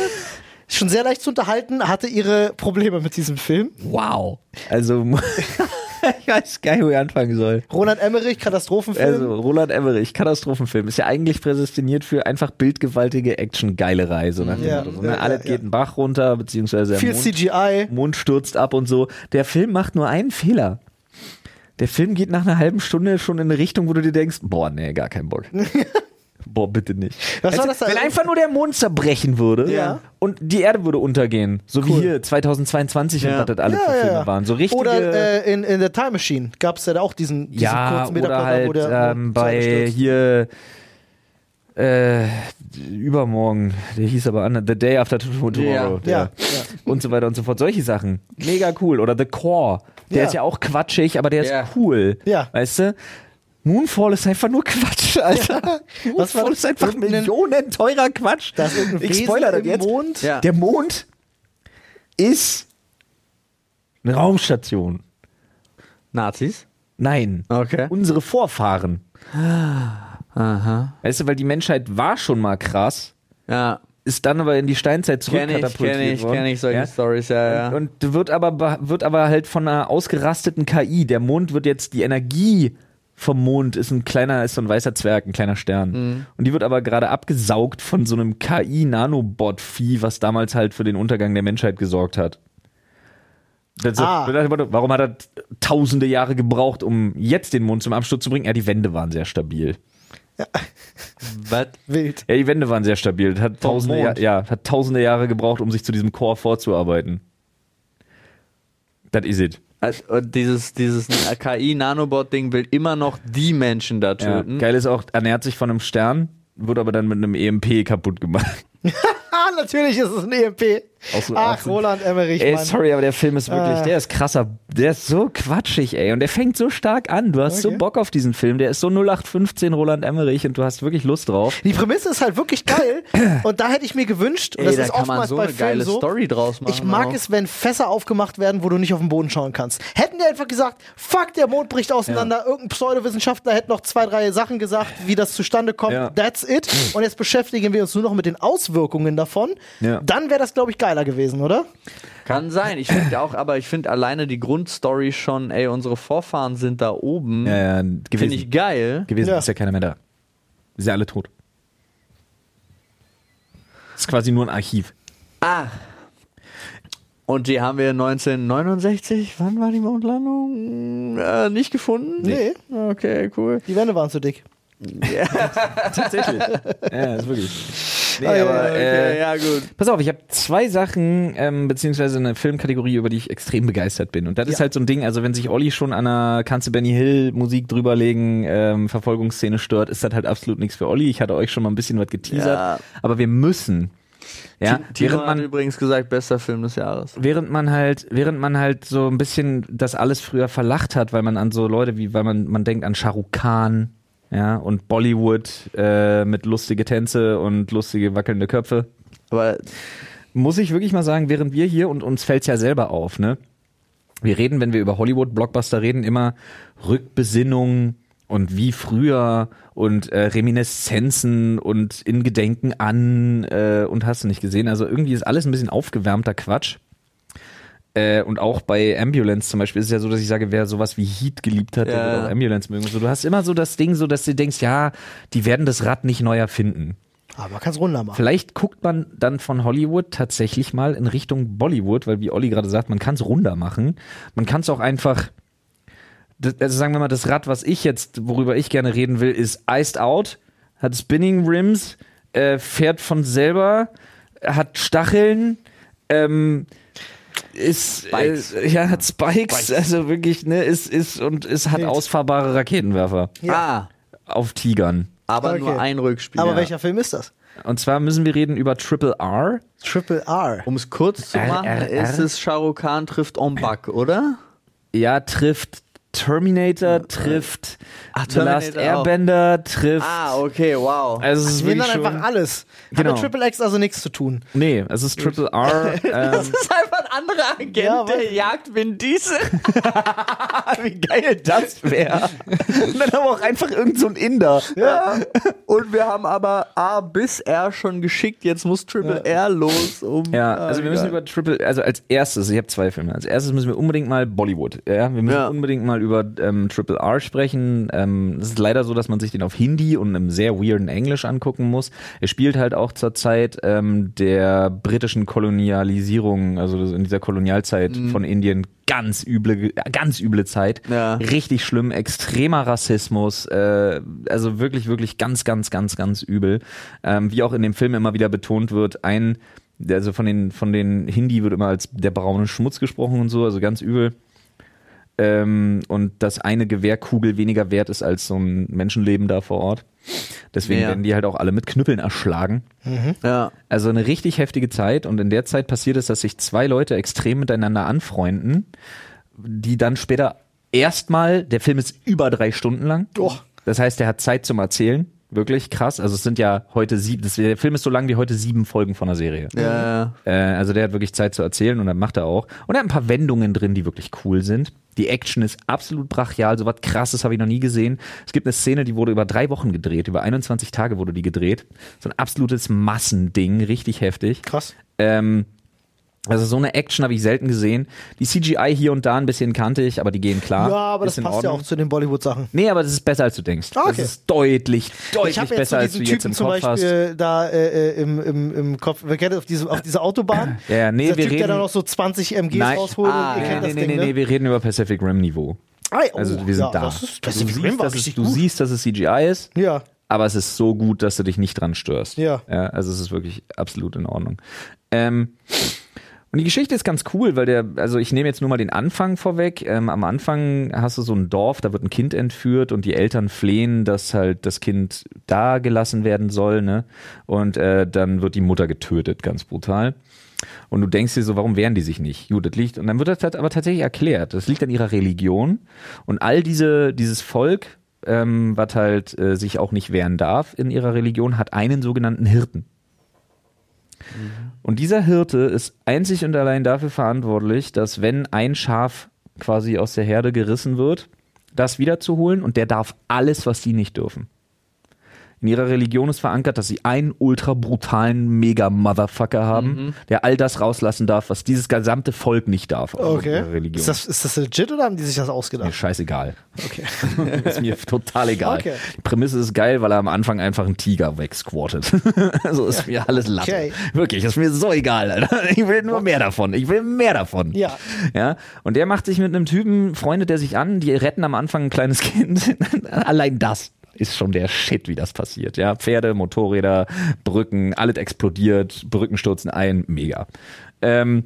schon sehr leicht zu unterhalten, hatte ihre Probleme mit diesem Film. Wow. Also, ich weiß gar nicht, wo ich anfangen soll. Roland Emmerich, Katastrophenfilm. Also, Roland Emmerich, Katastrophenfilm, ist ja eigentlich prädestiniert für einfach bildgewaltige Action-Geilerei, so nach dem Ja, Motto. So, ne? ja, Alles ja, geht einen Bach runter, beziehungsweise Viel Mond, CGI. Mond stürzt ab und so. Der Film macht nur einen Fehler. Der Film geht nach einer halben Stunde schon in eine Richtung, wo du dir denkst, boah, nee, gar keinen Bock. Boah, bitte nicht. Was war Weißt du, das da? wenn einfach nur der Mond zerbrechen würde Ja. und die Erde würde untergehen, so wie hier 2022 Ja. und was das alle für Filme waren. So richtige, Oder äh, in, in The Time Machine gab es ja da auch diesen, diesen ja, kurzen oder Metaplot, halt wo der ähm, bei hier äh, übermorgen, der hieß aber anders, The Day After Tomorrow, Ja. der, Ja, ja. und so weiter und so fort. Solche Sachen. Mega cool. Oder The Core, der Ja. ist ja auch quatschig, aber der Ja. ist cool. Ja. Weißt du? Moonfall ist einfach nur Quatsch, Alter. Was war Moonfall das? ist einfach millionen teurer Quatsch. Da ist irgendein ich spoilere das jetzt. Mond. Ja. Der Mond ist eine Raumstation. Nazis? Nein. Okay. Unsere Vorfahren. Aha. Weißt du, weil die Menschheit war schon mal krass, Ja. ist dann aber in die Steinzeit Kenn ich, zurückkatapultiert kenn ich, worden. kenn ich solche Ja? Stories, ja, ja. Und wird aber, be- wird aber halt von einer ausgerasteten KI. Der Mond wird jetzt, die Energie vom Mond ist ein kleiner, ist so ein weißer Zwerg, ein kleiner Stern. Mhm. Und die wird aber gerade abgesaugt von so einem KI-Nanobot-Vieh, was damals halt für den Untergang der Menschheit gesorgt hat. Ah. Warum hat er tausende Jahre gebraucht, um jetzt den Mond zum Absturz zu bringen? Ja, die Wände waren sehr stabil. Was? Wild. Ja, die Wände waren sehr stabil. Das Hat tausende, Mond? ja, ja, hat tausende Jahre gebraucht, um sich zu diesem Core vorzuarbeiten. Das is it. Also, und dieses, dieses KI-Nanobot-Ding will immer noch die Menschen da Ja. töten. Geil ist auch, ernährt sich von einem Stern, wird aber dann mit einem EMP kaputt gemacht. Natürlich ist es ein EMP. So- Ach, so- Roland Emmerich, Ey, Mann. sorry, aber der Film ist wirklich, Ah. der ist krasser, der ist so quatschig, ey. Und der fängt so stark an. Du hast so Okay. Bock auf diesen Film. Der ist so 0815 Roland Emmerich und du hast wirklich Lust drauf. Die Prämisse ist halt wirklich geil und da hätte ich mir gewünscht, und Ey, das da ist oftmals so bei eine Filmen geile so, Story draus machen. ich mag auch. es, wenn Fässer aufgemacht werden, wo du nicht auf den Boden schauen kannst. Hätten die einfach gesagt, fuck, der Mond bricht auseinander, irgendein Pseudowissenschaftler hätte noch zwei, drei Sachen gesagt, wie das zustande kommt, Ja. that's it. Und jetzt beschäftigen wir uns nur noch mit den Auswirkungen davon. Ja. Dann wäre das, glaube ich, geiler gewesen, oder? Kann sein. Ich finde auch, aber ich finde alleine die Grundstory schon, ey, unsere Vorfahren sind da oben. Ja, ja, Finde gewesen. ich geil. gewesen Ja. ist ja keiner mehr da. Sind ja alle tot. Ist quasi nur ein Archiv. Ah. Und die haben wir 1969, wann war die Mondlandung? Äh, nicht gefunden? Nee. Okay, cool. Die Wände waren zu dick. Tatsächlich. ja, ist wirklich. Nee, Ah, ja, aber, ja, äh, ja, gut. Pass auf, ich habe zwei Sachen, ähm, beziehungsweise eine Filmkategorie, über die ich extrem begeistert bin. Und das ist Ja. halt so ein Ding, also wenn sich Olli schon an einer du Benny Hill Musik drüberlegen, ähm, Verfolgungsszene stört, ist das halt absolut nichts für Olli. Ich hatte euch schon mal ein bisschen was geteasert. Ja. Aber wir müssen. Ja, Timo während hat man, übrigens gesagt, bester Film des Jahres. während man halt, während man halt so ein bisschen das alles früher verlacht hat, weil man an so Leute wie, weil man, man denkt an Shah Rukh Khan, ja, und Bollywood äh, mit lustige Tänze und lustige wackelnde Köpfe. Aber muss ich wirklich mal sagen, während wir hier, und uns fällt's ja selber auf, ne? Wir reden, wenn wir über Hollywood-Blockbuster reden, immer Rückbesinnung und wie früher und äh, Reminiszenzen und in Gedenken an äh, und hast du nicht gesehen. Also irgendwie ist alles ein bisschen aufgewärmter Quatsch. Äh, und auch bei Ambulance zum Beispiel ist es ja so, dass ich sage, wer sowas wie Heat geliebt hat, der Ja. wird auch Ambulance mögen. So, du hast immer so das Ding, so dass du denkst, ja, die werden das Rad nicht neu erfinden. Aber man kann es runder machen. Vielleicht guckt man dann von Hollywood tatsächlich mal in Richtung Bollywood, weil wie Olli gerade sagt, man kann es runder machen. Man kann es auch einfach, also sagen wir mal, das Rad, was ich jetzt, worüber ich gerne reden will, ist Iced Out, hat Spinning Rims, äh, fährt von selber, hat Stacheln, ähm, ist Spikes. Äh, ja hat Spikes, also wirklich ne ist ist und es hat ausfahrbare Raketenwerfer Ah, auf Tigern aber Okay. nur ein Rückspiel. Aber welcher Film ist das? und zwar müssen wir reden über Triple R Triple R. Um es kurz zu R, machen, R, R? ist es Shah Rukh Khan trifft On Bak, oder? Ja, trifft Terminator, trifft Ach, The Last Terminator auch. Airbender, trifft. Ah, okay, wow. Also es ist dann schon, einfach alles. Hat Genau. mit Triple X also nichts zu tun. Nee, es ist Triple R. ähm, das ist einfach ein anderer Agent, Ja, der jagt Vin Diesel. wie geil das wäre. Und dann aber auch einfach irgend so ein Inder. Ja. Und wir haben aber A bis R schon geschickt, jetzt muss Triple R los, um. Ja, Ah, also wir müssen über Triple, also als erstes, ich habe zwei Filme. Als erstes müssen wir unbedingt mal Bollywood. Ja, wir müssen Ja. unbedingt mal über ähm, Triple R sprechen. Ähm, es ist leider so, dass man sich den auf Hindi und einem sehr weirden Englisch angucken muss. Er spielt halt auch zur Zeit ähm, der britischen Kolonialisierung, also in dieser Kolonialzeit von Indien ganz üble, ganz üble Zeit. Ja. Richtig schlimm, extremer Rassismus, äh, also wirklich, wirklich ganz, ganz, ganz, ganz übel. Ähm, wie auch in dem Film immer wieder betont wird, ein, also von den, von den Hindi wird immer als der braune Schmutz gesprochen und so, also ganz übel. Ähm, und dass eine Gewehrkugel weniger wert ist als so ein Menschenleben da vor Ort. Deswegen Ja. werden die halt auch alle mit Knüppeln erschlagen. Ja. Also eine richtig heftige Zeit und in der Zeit passiert es, dass sich zwei Leute extrem miteinander anfreunden, die dann später erstmal, der Film ist über drei Stunden lang. Oh. Das heißt, er hat Zeit zum Erzählen. Wirklich krass. Also es sind ja heute sieben, das, der Film ist so lang wie heute sieben Folgen von der Serie. Ja, Äh, also der hat wirklich Zeit zu erzählen und dann macht er auch. Und er hat ein paar Wendungen drin, die wirklich cool sind. Die Action ist absolut brachial, so was krasses habe ich noch nie gesehen. Es gibt eine Szene, die wurde über drei Wochen gedreht, über 21 Tage wurde die gedreht. So ein absolutes Massending, richtig heftig. Krass. Ähm, also so eine Action habe ich selten gesehen. Die CGI hier und da ein bisschen kantig, aber die gehen klar. ja, aber das Ist in passt ja auch zu den Bollywood-Sachen. Nee, aber das ist besser als du denkst. Ah, okay. Das ist deutlich, Ich deutlich jetzt besser als du diesen jetzt im Typen zum Kopf hast. Beispiel da äh, äh, im, im, im Kopf. Wir kennen auf diese, auf diese Autobahn. Ja, ja, nee, Dieser wir Typ, der reden- dann noch so 20 MGs Nein. rausholt. Ah, und ihr ja, kennt Nee, das nee, Ding, nee, ne? nee, wir reden über Pacific Rim Niveau. Ah, oh, Also wir sind ja, da. Das ist, du Pacific siehst, Rim war dass es, richtig du gut. siehst, dass es CGI ist, Ja. aber es ist so gut, dass du dich nicht dran störst. Ja. ja also es ist wirklich absolut in Ordnung. Ähm, und die Geschichte ist ganz cool, weil der, also ich nehme jetzt nur mal den Anfang vorweg. Ähm, am Anfang hast du so ein Dorf, da wird ein Kind entführt und die Eltern flehen, dass halt das Kind da gelassen werden soll, ne? Und äh, dann wird die Mutter getötet, ganz brutal. Und du denkst dir so, warum wehren die sich nicht? Das liegt, und dann wird das halt aber tatsächlich erklärt. Das liegt an ihrer Religion. Und all diese, dieses Volk, ähm, was halt äh, sich auch nicht wehren darf in ihrer Religion, hat einen sogenannten Hirten. Und dieser Hirte ist einzig und allein dafür verantwortlich, dass wenn ein Schaf quasi aus der Herde gerissen wird, das wiederzuholen und der darf alles, was die nicht dürfen. In ihrer Religion ist verankert, dass sie einen ultra brutalen Mega-Motherfucker haben, der all das rauslassen darf, was dieses gesamte Volk nicht darf. Okay. ihrer Religion. Ist das, ist das legit oder haben die sich das mir ausgedacht? scheißegal. Okay. ist mir total egal. Okay. Die Prämisse ist geil, weil er am Anfang einfach einen Tiger wegsquattet. also ist mir alles Latte. Okay. Wirklich, ist mir so egal, Alter. Ich will nur mehr davon. Ich will mehr davon. Ja. Ja. Und der macht sich mit einem Typen, freundet er sich an, die retten am Anfang ein kleines Kind. Allein das ist schon der Shit, wie das passiert. Ja, Pferde, Motorräder, Brücken, alles explodiert, Brücken stürzen ein, mega. Ähm,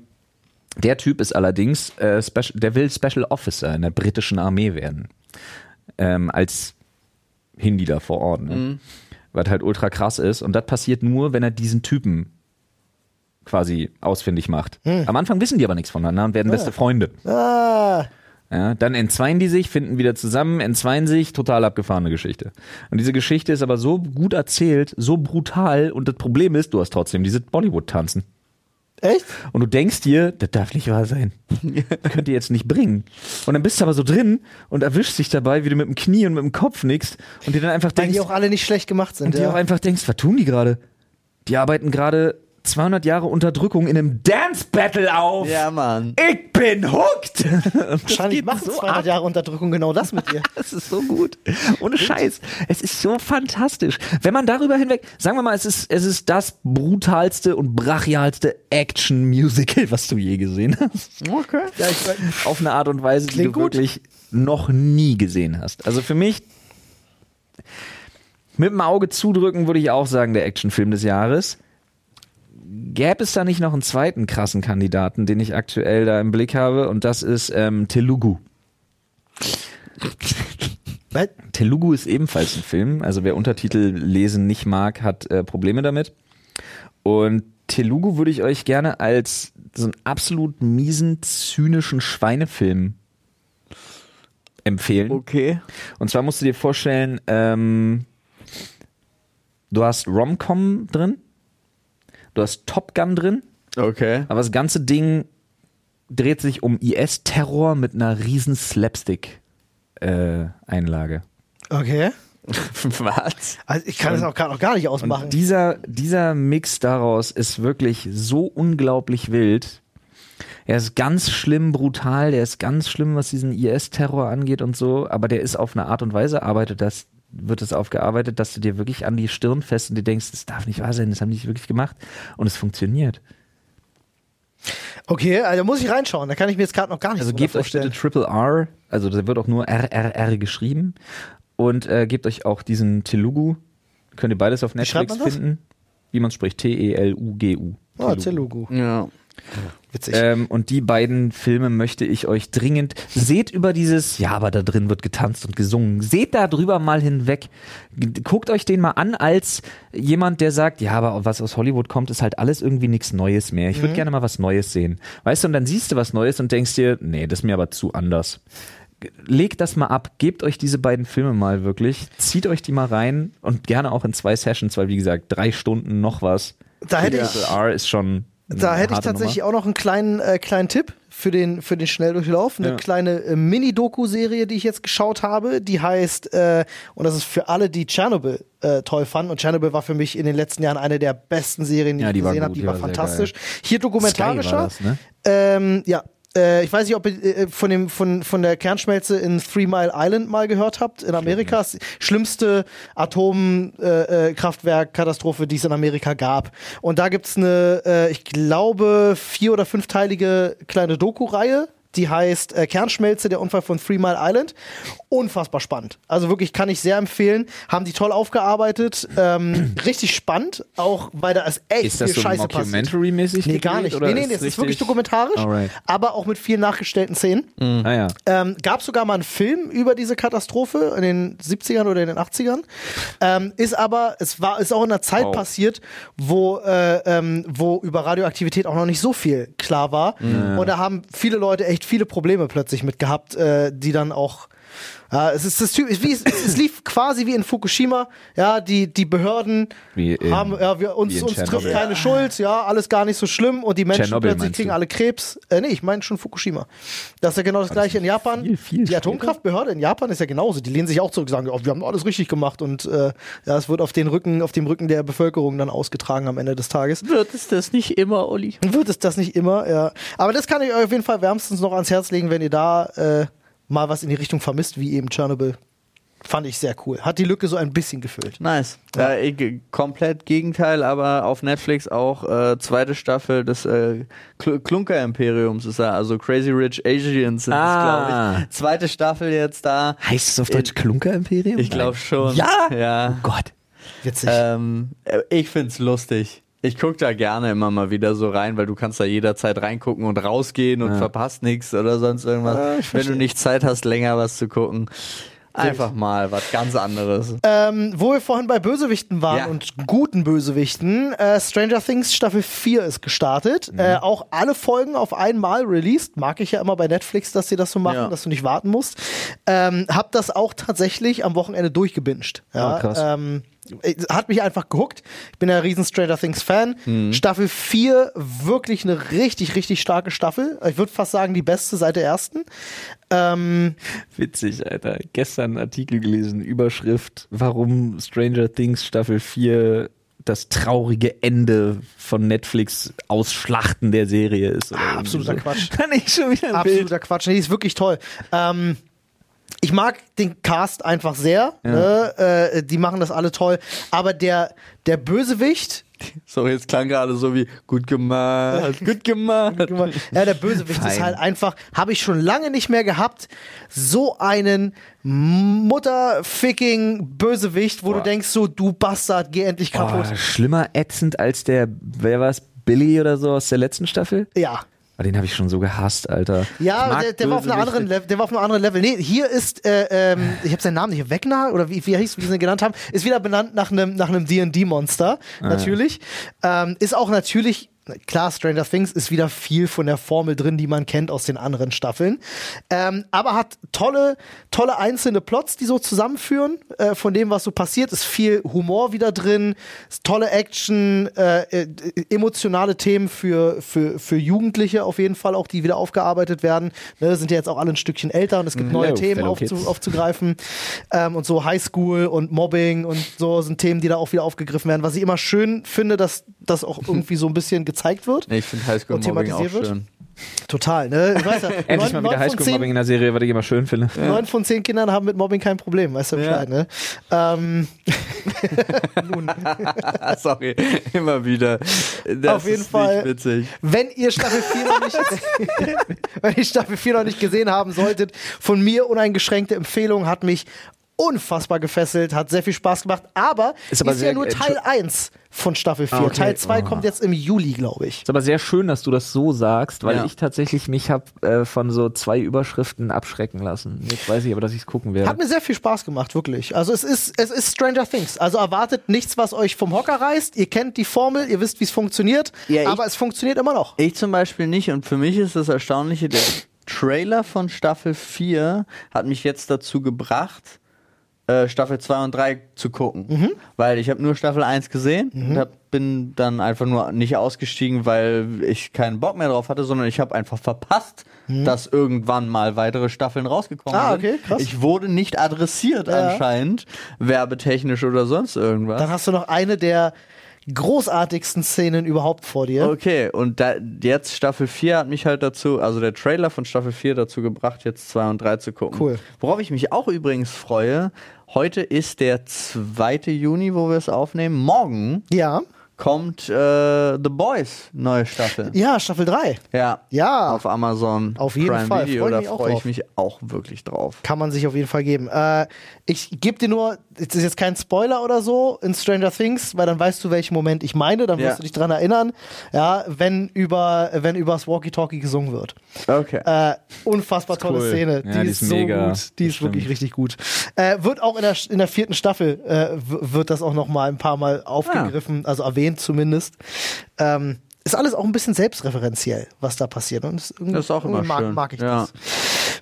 der Typ ist allerdings, äh, Special, der will Special Officer in der britischen Armee werden. Ähm, als Hindi da vor Ort. Ne? Was halt ultra krass ist. Und das passiert nur, wenn er diesen Typen quasi ausfindig macht. Am Anfang wissen die aber nichts voneinander und werden beste Freunde. Ah, Ja, dann entzweien die sich, finden wieder zusammen, entzweien sich, total abgefahrene Geschichte. Und diese Geschichte ist aber so gut erzählt, so brutal und das Problem ist, du hast trotzdem dieses Bollywood-Tanzen. Echt? Und du denkst dir, das darf nicht wahr sein. Könnt ihr jetzt nicht bringen. Und dann bist du aber so drin und erwischst dich dabei, wie du mit dem Knie und mit dem Kopf nickst und dir dann einfach Weil denkst, die auch alle nicht schlecht gemacht sind. und dir Ja. auch einfach denkst, was tun die gerade? Die arbeiten gerade 200 Jahre Unterdrückung in einem Dance Battle auf. Ja, Mann. Ich bin hooked. Wahrscheinlich machen so 200 ab. Jahre Unterdrückung genau das mit dir. Das ist so gut. Ohne Scheiß. Es ist so fantastisch. Wenn man darüber hinweg, sagen wir mal, es ist, es ist das brutalste und brachialste Action-Musical, was du je gesehen hast. Okay. Ja, ich, Auf eine Art und Weise, die Klingt du gut. wirklich noch nie gesehen hast. Also für mich, mit dem Auge zudrücken, würde ich auch sagen, der Actionfilm des Jahres. Gäbe es da nicht noch einen zweiten krassen Kandidaten, den ich aktuell da im Blick habe? Und das ist ähm, Telugu. Was? Telugu ist ebenfalls ein Film. Also wer Untertitel lesen nicht mag, hat äh, Probleme damit. Und Telugu würde ich euch gerne als so einen absolut miesen, zynischen Schweinefilm empfehlen. Okay. Und zwar musst du dir vorstellen, ähm, du hast Rom-Com drin, du hast Top Gun drin, Okay. aber das ganze Ding dreht sich um IS-Terror mit einer riesen Slapstick-Einlage. okay. Was? Also ich kann es auch gar, noch gar nicht ausmachen. Und dieser, dieser Mix daraus ist wirklich so unglaublich wild. Er ist ganz schlimm brutal, der ist ganz schlimm, was diesen IS-Terror angeht und so, aber der ist auf eine Art und Weise arbeitet, das wird es aufgearbeitet, dass du dir wirklich an die Stirn fest und dir denkst, das darf nicht wahr sein, das haben die nicht wirklich gemacht und es funktioniert. Okay, also da muss ich reinschauen. Da kann ich mir jetzt gerade noch gar nicht Also so gebt euch vorstellen. bitte Triple R, also da wird auch nur RRR geschrieben und äh, gebt euch auch diesen Telugu, könnt ihr beides auf schreibt Netflix man das? finden, wie man spricht, T-E-L-U-G-U. Oh, Telugu. Ja. Witzig. Ähm, und die beiden Filme möchte ich euch dringend. Seht über dieses, ja, aber da drin wird getanzt und gesungen. Seht da drüber mal hinweg. Guckt euch den mal an als jemand, der sagt, ja, aber was aus Hollywood kommt, ist halt alles irgendwie nichts Neues mehr. Ich würde gerne mal was Neues sehen. Weißt du, und dann siehst du was Neues und denkst dir, nee, das ist mir aber zu anders. Legt das mal ab, gebt euch diese beiden Filme mal wirklich, zieht euch die mal rein und gerne auch in zwei Sessions, weil wie gesagt, drei Stunden noch was. Da hätte ich- R ist schon. Da hätte ich tatsächlich Nummer. auch noch einen kleinen, äh, kleinen Tipp für den, für den Schnelldurchlauf. Eine Ja. kleine äh, Mini-Doku-Serie, die ich jetzt geschaut habe. Die heißt, äh, und das ist für alle, die Tschernobyl äh, toll fanden. Und Tschernobyl war für mich in den letzten Jahren eine der besten Serien, die Ja, ich die war gesehen habe. Die war war fantastisch. Hier dokumentarischer. war das, ne? Ähm, ja. Äh, ich weiß nicht, ob ihr äh, von, dem, von, von der Kernschmelze in Three Mile Island mal gehört habt, in Amerika. Das Schlimmste Atomkraftwerkkatastrophe, die es in Amerika gab. Und da gibt's eine, äh, ich glaube, vier- oder fünfteilige kleine Doku-Reihe. Die heißt äh, Kernschmelze, der Unfall von Three Mile Island. Unfassbar spannend. Also wirklich kann ich sehr empfehlen. Haben die toll aufgearbeitet. Ähm, richtig spannend, auch weil da ist echt Ist das viel so Scheiße passiert. Mockumentary-mäßig? Nee, gar nicht. oder Nee, nee, ist nee, es ist richtig- wirklich dokumentarisch, Alright. aber auch mit vielen nachgestellten Szenen. Ah ja. Ähm, Gab sogar mal einen Film über diese Katastrophe in den 70ern oder in den 80ern. Ähm, ist aber, es war, ist auch in einer Zeit Wow. passiert, wo, äh, ähm, wo über Radioaktivität auch noch nicht so viel klar war. Und da haben viele Leute echt viele Probleme plötzlich mit gehabt, äh, die dann auch ja, es ist das Typ, wie, es, es lief quasi wie in Fukushima. Ja, die, die Behörden Wie in- haben, ja, wir, uns, uns trifft keine Schuld, ja, alles gar nicht so schlimm und die Menschen Tschernobyl plötzlich kriegen du? alle Krebs. Äh, nee, ich meine schon Fukushima. Das ist ja genau das gleiche in Japan. viel, viel die? Atomkraftbehörde in Japan ist ja genauso. Die lehnen sich auch zurück, sagen, oh, wir haben alles richtig gemacht und äh, ja, es wird auf den Rücken, auf dem Rücken der Bevölkerung dann ausgetragen am Ende des Tages. Wird es das nicht immer, Olli? Wird es das nicht immer, ja. Aber das kann ich euch auf jeden Fall wärmstens noch ans Herz legen, wenn ihr da äh, mal was in die Richtung vermisst, wie eben Tschernobyl. Fand ich sehr cool. Hat die Lücke so ein bisschen gefüllt. Nice. Ja. ich, komplett Gegenteil, aber auf Netflix auch äh, zweite Staffel des äh, Kl Klunker-Imperiums ist da, also Crazy Rich Asians sind Ah. es, glaube ich. Zweite Staffel jetzt da. Heißt es auf Deutsch Klunker-Imperium? Ich glaube schon. Ja? Ja. Oh Gott. Witzig. Ähm, äh, ich find's lustig. Ich guck da gerne immer mal wieder so rein, weil du kannst da jederzeit reingucken und rausgehen und verpasst nichts oder sonst irgendwas. Ich Wenn du nicht Zeit hast, länger was zu gucken. Einfach mal was ganz anderes. Ähm, wo wir vorhin bei Bösewichten waren Ja. und guten Bösewichten, äh, Stranger Things Staffel 4 ist gestartet. Mhm. Äh, auch alle Folgen auf einmal released. Mag ich ja immer bei Netflix, dass sie das so machen, Ja. dass du nicht warten musst. Ähm, hab das auch tatsächlich am Wochenende durchgebinged. Ja, Ah, krass. Ähm, äh, hat mich einfach gehuckt. Ich bin ja ein riesen Stranger Things Fan. Mhm. Staffel 4, wirklich eine richtig, richtig starke Staffel. Ich würde fast sagen, die beste seit der ersten. Ähm, Witzig, Alter. Gestern einen Artikel gelesen, Überschrift, warum Stranger Things Staffel 4 das traurige Ende von Netflix Ausschlachten der Serie ist. Ah, absoluter so. Quatsch. Kann ich schon wieder ein Bild. absoluter Quatsch. Nee, die ist wirklich toll. Ähm, ich mag den Cast einfach sehr. Ne? Äh, die machen das alle toll. Aber der, der Bösewicht, So, jetzt klang gerade so wie gut gemacht, gut gemacht. ja, der Bösewicht ist Fein. halt einfach, habe ich schon lange nicht mehr gehabt, so einen Mutterficking Bösewicht, wo Boah. du denkst so, du Bastard, geh endlich kaputt. Oh, schlimmer ätzend als der, wer war es, Billy oder so aus der letzten Staffel? Ja. Oh, den habe ich schon so gehasst, Alter. Ja, der, der war auf einem anderen Level. Der war auf einem anderen Level. Nee, hier ist, äh, ähm, ich habe seinen Namen nicht, Wegner oder wie, wie hieß, wie sie ihn genannt haben, ist wieder benannt nach einem nach einem D&D-Monster, Ah, natürlich. Ähm, ist auch natürlich Klar, Stranger Things ist wieder viel von der Formel drin, die man kennt aus den anderen Staffeln. Ähm, aber hat tolle, tolle einzelne Plots, die so zusammenführen äh, von dem, was so passiert. Ist viel Humor wieder drin, tolle Action, äh, äh, emotionale Themen für, für, für Jugendliche auf jeden Fall auch, die wieder aufgearbeitet werden. Ne, sind ja jetzt auch alle ein Stückchen älter und es gibt neue Hello, Themen aufzu, aufzugreifen. Ähm, und so Highschool und Mobbing und so sind Themen, die da auch wieder aufgegriffen werden. Was ich immer schön finde, dass das auch irgendwie so ein bisschen gezeigt wird. Nee, ich finde Highschool Mobbing auch wird? schön. Total, ne? Ich weiß ja, Endlich neun- mal wieder Highschool-Mobbing in der Serie, was ich immer schön finde. Neun von zehn Kindern haben mit Mobbing kein Problem, weißt du Bescheid, ne? Ähm, Sorry, immer wieder. Das Auf jeden Fall. Witzig. wenn ihr Staffel 4 noch nicht, wenn ihr Staffel 4 noch nicht gesehen haben solltet, von mir uneingeschränkte Empfehlung hat mich unfassbar gefesselt, hat sehr viel Spaß gemacht, aber Ist ist, aber ja sehr- nur Teil 1 von Staffel 4. Ah, okay. Teil 2 Oh. kommt jetzt im Juli, glaube ich. Ist aber sehr schön, dass du das so sagst, weil Ja. ich tatsächlich mich habe äh, von so zwei Überschriften abschrecken lassen. Jetzt weiß ich aber, dass ich es gucken werde. Hat mir sehr viel Spaß gemacht, wirklich. Also es ist, es ist Stranger Things. Also erwartet nichts, was euch vom Hocker reißt. Ihr kennt die Formel, ihr wisst, wie es funktioniert, Ja, ich- aber es funktioniert immer noch. Ich zum Beispiel nicht und für mich ist das Erstaunliche, der Trailer von Staffel 4 hat mich jetzt dazu gebracht, äh, Staffel 2 und 3 zu gucken. Mhm. Weil ich habe nur Staffel 1 gesehen und hab, bin dann einfach nur nicht ausgestiegen, weil ich keinen Bock mehr drauf hatte, sondern ich habe einfach verpasst, dass irgendwann mal weitere Staffeln rausgekommen Mhm. Ah, sind. okay, krass. Ich wurde nicht adressiert Ja. anscheinend, werbetechnisch oder sonst irgendwas. Dann hast du noch eine der großartigsten Szenen überhaupt vor dir. Okay, und da, jetzt Staffel 4 hat mich halt dazu, also der Trailer von Staffel 4 dazu gebracht, jetzt 2 und 3 zu gucken. Cool. Worauf ich mich auch übrigens freue, heute ist der 2. Juni, wo wir es aufnehmen. Morgen Ja. Kommt äh, The Boys, neue Staffel. Ja, Staffel 3. Ja. Ja. Auf Amazon Auf jeden Prime Fall, Video, freu da freue ich mich auch wirklich drauf. Kann man sich auf jeden Fall geben. Äh, ich gebe dir nur, es ist jetzt kein Spoiler oder so in Stranger Things, weil dann weißt du, welchen Moment ich meine, dann wirst Ja. du dich dran erinnern, ja, wenn über, wenn übers Walkie-Talkie gesungen wird. Okay. Äh, unfassbar tolle cool. Szene. Ja, die, ist, so mega. gut. Die Das ist wirklich stimmt. richtig gut. Äh, wird auch in der, in der vierten Staffel äh, wird das auch noch mal ein paar Mal aufgegriffen, also erwähnt zumindest. Ähm, ist alles auch ein bisschen selbstreferenziell, was da passiert. Und das, Das ist auch immer mag, schön. mag ich Ja. das.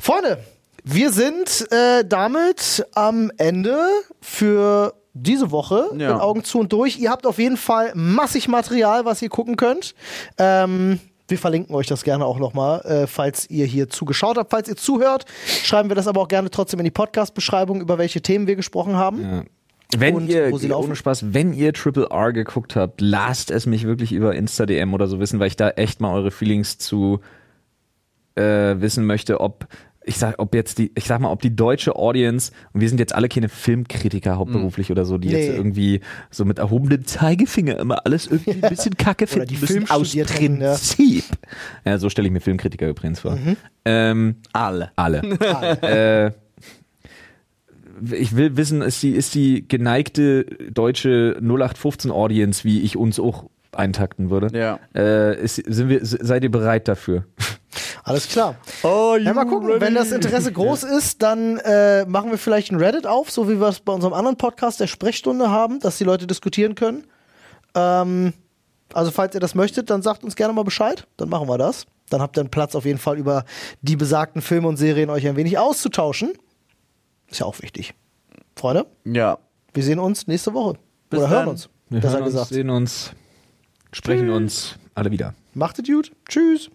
Freunde, wir sind äh, damit am Ende für diese Woche Ja. mit Augen zu und durch. Ihr habt auf jeden Fall massig Material, was ihr gucken könnt. Ähm, wir verlinken euch das gerne auch nochmal, äh, falls ihr hier zugeschaut habt. Falls ihr zuhört, schreiben wir das aber auch gerne trotzdem in die Podcast-Beschreibung, über welche Themen wir gesprochen haben. Ja. Wenn Und ihr, wo sie laufen. ohne Spaß, wenn ihr Triple R geguckt habt, lasst es mich wirklich über Insta-DM oder so wissen, weil ich da echt mal eure Feelings zu äh, wissen möchte, ob ich sag, ob jetzt die, ich sag mal, ob die deutsche Audience, und wir sind jetzt alle keine Filmkritiker hauptberuflich oder so, die Nee. jetzt irgendwie so mit erhobenem Zeigefinger immer alles irgendwie ein bisschen kacke finden die müssen Film aus hätten, ja. Prinzip. Ja. so stelle ich mir Filmkritiker übrigens vor. Ähm, Alle. alle. äh, ich will wissen, ist die, ist die geneigte deutsche 0815 Audience, wie ich uns auch eintakten würde. Ja. Äh, ist, sind wir, seid ihr bereit dafür? Alles klar. Oh, Ja, mal gucken, wenn das Interesse groß ist, dann äh, machen wir vielleicht ein Reddit auf, so wie wir es bei unserem anderen Podcast der Sprechstunde haben, dass die Leute diskutieren können. Ähm, also falls ihr das möchtet, dann sagt uns gerne mal Bescheid, dann machen wir das. Dann habt ihr einen Platz auf jeden Fall über die besagten Filme und Serien euch ein wenig auszutauschen. Ist ja auch wichtig. Freunde, Ja. wir sehen uns nächste Woche. Bis Oder hören dann. uns. Wir besser hören uns, gesagt. sehen uns, sprechen uns alle wieder. Macht es gut. Tschüss.